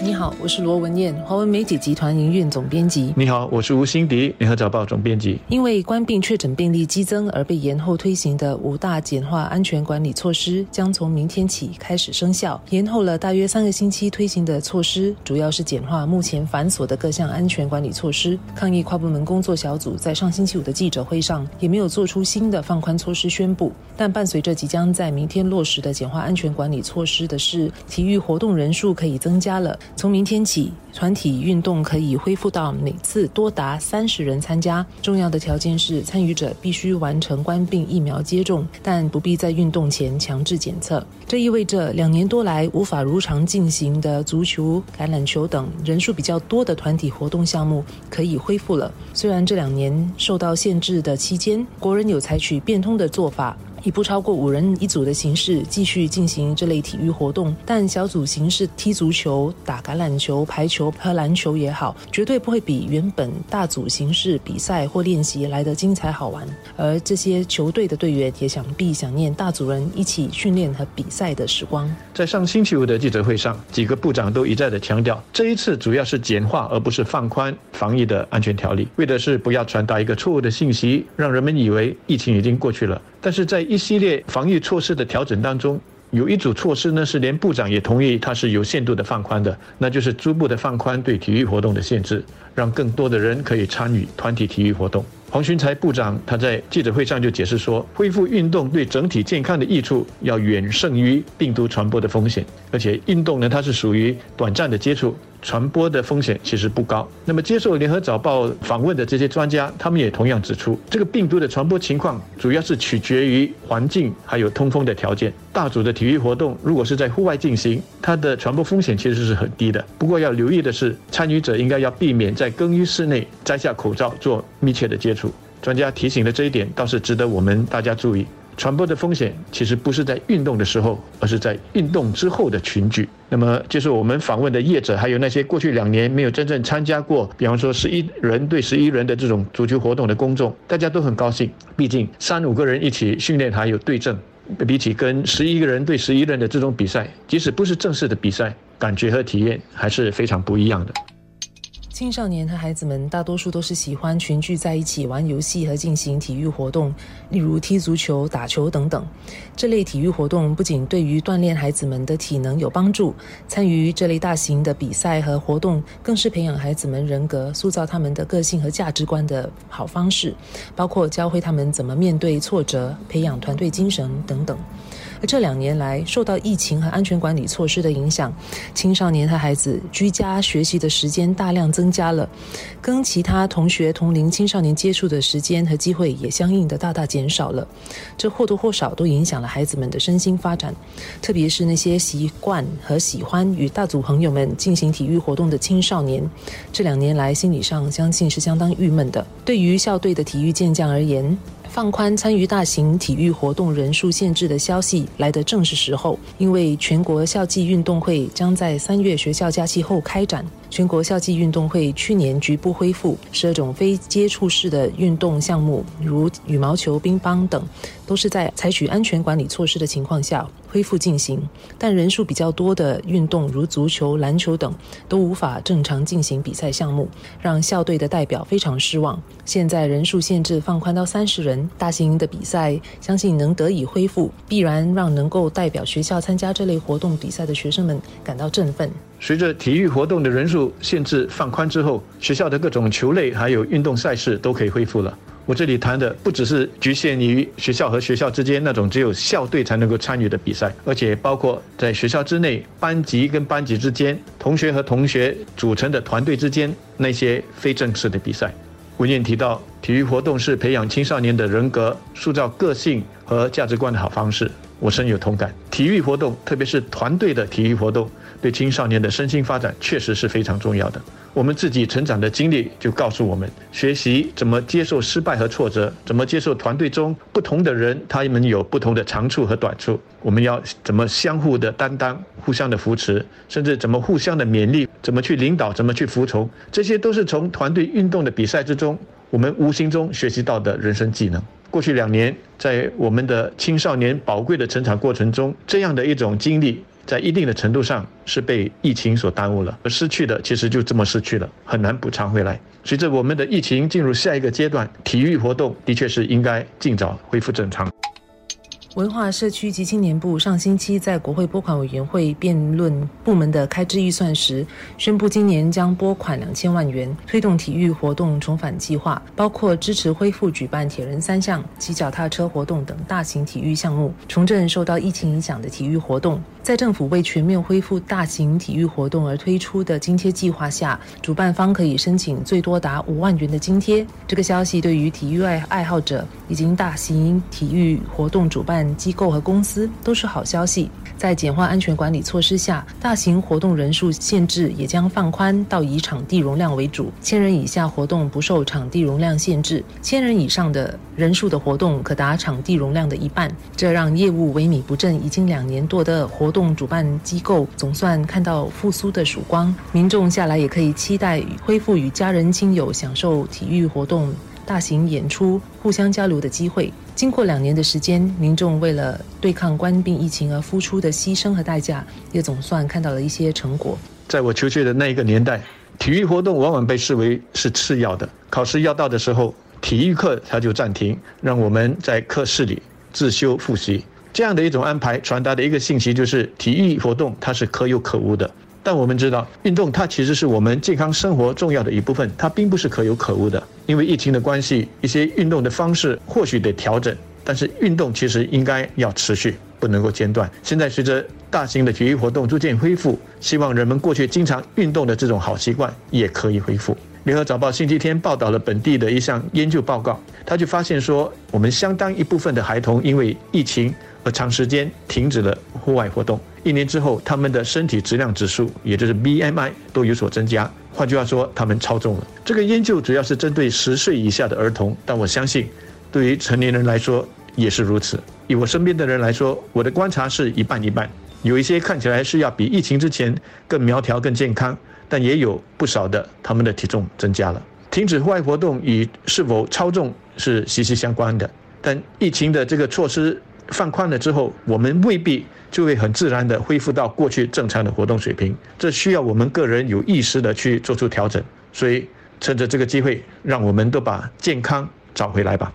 你好，我是罗文燕，华文媒体集团营运总编辑。你好，我是吴欣迪，联合早报总编辑。因为冠病确诊病例激增而被延后推行的五大简化安全管理措施，将从明天起开始生效。延后了大约三个星期推行的措施，主要是简化目前繁琐的各项安全管理措施。抗疫跨部门工作小组在上星期五的记者会上，也没有做出新的放宽措施宣布。但伴随着即将在明天落实的简化安全管理措施的是，体育活动人数可以增加了。从明天起，团体运动可以恢复到每次多达三十人参加。重要的条件是，参与者必须完成冠病疫苗接种，但不必在运动前强制检测。这意味着两年多来无法如常进行的足球、橄榄球等人数比较多的团体活动项目可以恢复了。虽然这两年受到限制的期间，国人有采取变通的做法。以不超过五人一组的形式继续进行这类体育活动，但小组形式踢足球、打橄榄球、排球和篮球也好，绝对不会比原本大组形式比赛或练习来得精彩好玩。而这些球队的队员也想必想念大组人一起训练和比赛的时光。在上星期五的记者会上，几个部长都一再的强调，这一次主要是简化而不是放宽防疫的安全条例，为的是不要传达一个错误的信息，让人们以为疫情已经过去了。但是在一系列防疫措施的调整当中，有一组措施呢是连部长也同意它是有限度的放宽的，那就是逐步的放宽对体育活动的限制，让更多的人可以参与团体体育活动。黄循才部长他在记者会上就解释说，恢复运动对整体健康的益处要远胜于病毒传播的风险，而且运动呢它是属于短暂的接触。传播的风险其实不高。那么，接受联合早报访问的这些专家，他们也同样指出，这个病毒的传播情况主要是取决于环境还有通风的条件。大组的体育活动如果是在户外进行，它的传播风险其实是很低的。不过要留意的是，参与者应该要避免在更衣室内摘下口罩做密切的接触。专家提醒的这一点倒是值得我们大家注意。传播的风险其实不是在运动的时候，而是在运动之后的群聚。那么，就是我们访问的业者，还有那些过去两年没有真正参加过，比方说十一人对十一人的这种足球活动的公众，大家都很高兴。毕竟三五个人一起训练还有对阵，比起跟十一个人对十一人的这种比赛，即使不是正式的比赛，感觉和体验还是非常不一样的。青少年和孩子们大多数都是喜欢群聚在一起玩游戏和进行体育活动，例如踢足球、打球等等。这类体育活动不仅对于锻炼孩子们的体能有帮助，参与这类大型的比赛和活动，更是培养孩子们人格、塑造他们的个性和价值观的好方式，包括教会他们怎么面对挫折、培养团队精神等等。而这两年来，受到疫情和安全管理措施的影响，青少年和孩子居家学习的时间大量增加了，跟其他同学同龄青少年接触的时间和机会也相应的大大减少了。这或多或少都影响了孩子们的身心发展，特别是那些习惯和喜欢与大组朋友们进行体育活动的青少年，这两年来心理上相信是相当郁闷的。对于校队的体育健将而言，放宽参与大型体育活动人数限制的消息来得正是时候，因为全国校际运动会将在三月学校假期后开展。全国校际运动会去年局部恢复，十二种非接触式的运动项目，如羽毛球、乒乓等，都是在采取安全管理措施的情况下恢复进行。但人数比较多的运动，如足球、篮球等，都无法正常进行比赛项目，让校队的代表非常失望。现在人数限制放宽到三十人，大型的比赛相信能得以恢复，必然让能够代表学校参加这类活动比赛的学生们感到振奋。随着体育活动的人数限制放宽之后，学校的各种球类还有运动赛事都可以恢复了。我这里谈的不只是局限于学校和学校之间那种只有校队才能够参与的比赛，而且包括在学校之内班级跟班级之间、同学和同学组成的团队之间那些非正式的比赛。文件提到，体育活动是培养青少年的人格、塑造个性和价值观的好方式。我深有同感，体育活动，特别是团队的体育活动，对青少年的身心发展确实是非常重要的。我们自己成长的经历就告诉我们，学习怎么接受失败和挫折，怎么接受团队中不同的人，他们有不同的长处和短处。我们要怎么相互的担当，互相的扶持，甚至怎么互相的勉励，怎么去领导，怎么去服从，这些都是从团队运动的比赛之中。我们无形中学习到的人生技能。过去两年，在我们的青少年宝贵的成长过程中，这样的一种经历，在一定的程度上是被疫情所耽误了，而失去的其实就这么失去了，很难补偿回来。随着我们的疫情进入下一个阶段，体育活动的确是应该尽早恢复正常。文化社区及青年部上星期在国会拨款委员会辩论部门的开支预算时，宣布今年将拨款两千万元，推动体育活动重返计划，包括支持恢复举办铁人三项、及脚踏车活动等大型体育项目，重振受到疫情影响的体育活动。在政府为全面恢复大型体育活动而推出的津贴计划下，主办方可以申请最多达五万元的津贴。这个消息对于体育爱爱好者以及大型体育活动主办机构和公司都是好消息。在简化安全管理措施下，大型活动人数限制也将放宽到以场地容量为主，千人以下活动不受场地容量限制，千人以上的人数的活动可达场地容量的一半。这让业务萎靡不振已经两年多的活 动主办机构总算看到复苏的曙光，民众下来也可以期待恢复与家人亲友享受体育活动。大型演出、互相交流的机会。经过两年的时间，民众为了对抗冠病疫情而付出的牺牲和代价，也总算看到了一些成果。在我求学的那一个年代，体育活动往往被视为是次要的。考试要到的时候，体育课它就暂停，让我们在课室里自修复习。这样的一种安排，传达的一个信息就是，体育活动它是可有可无的。但我们知道，运动它其实是我们健康生活重要的一部分，它并不是可有可无的。因为疫情的关系，一些运动的方式或许得调整，但是运动其实应该要持续，不能够间断。现在随着大型的体育活动逐渐恢复，希望人们过去经常运动的这种好习惯也可以恢复。联合早报星期天报道了本地的一项研究报告，他就发现说，我们相当一部分的孩童因为疫情而长时间停止了户外活动。一年之后，他们的身体质量指数，也就是 BMI，都有所增加。换句话说，他们超重了。这个研究主要是针对十岁以下的儿童，但我相信，对于成年人来说也是如此。以我身边的人来说，我的观察是一半一半。有一些看起来是要比疫情之前更苗条、更健康，但也有不少的他们的体重增加了。停止户外活动与是否超重是息息相关的。但疫情的这个措施放宽了之后，我们未必。就会很自然地恢复到过去正常的活动水平，这需要我们个人有意识地去做出调整。所以，趁着这个机会，让我们都把健康找回来吧。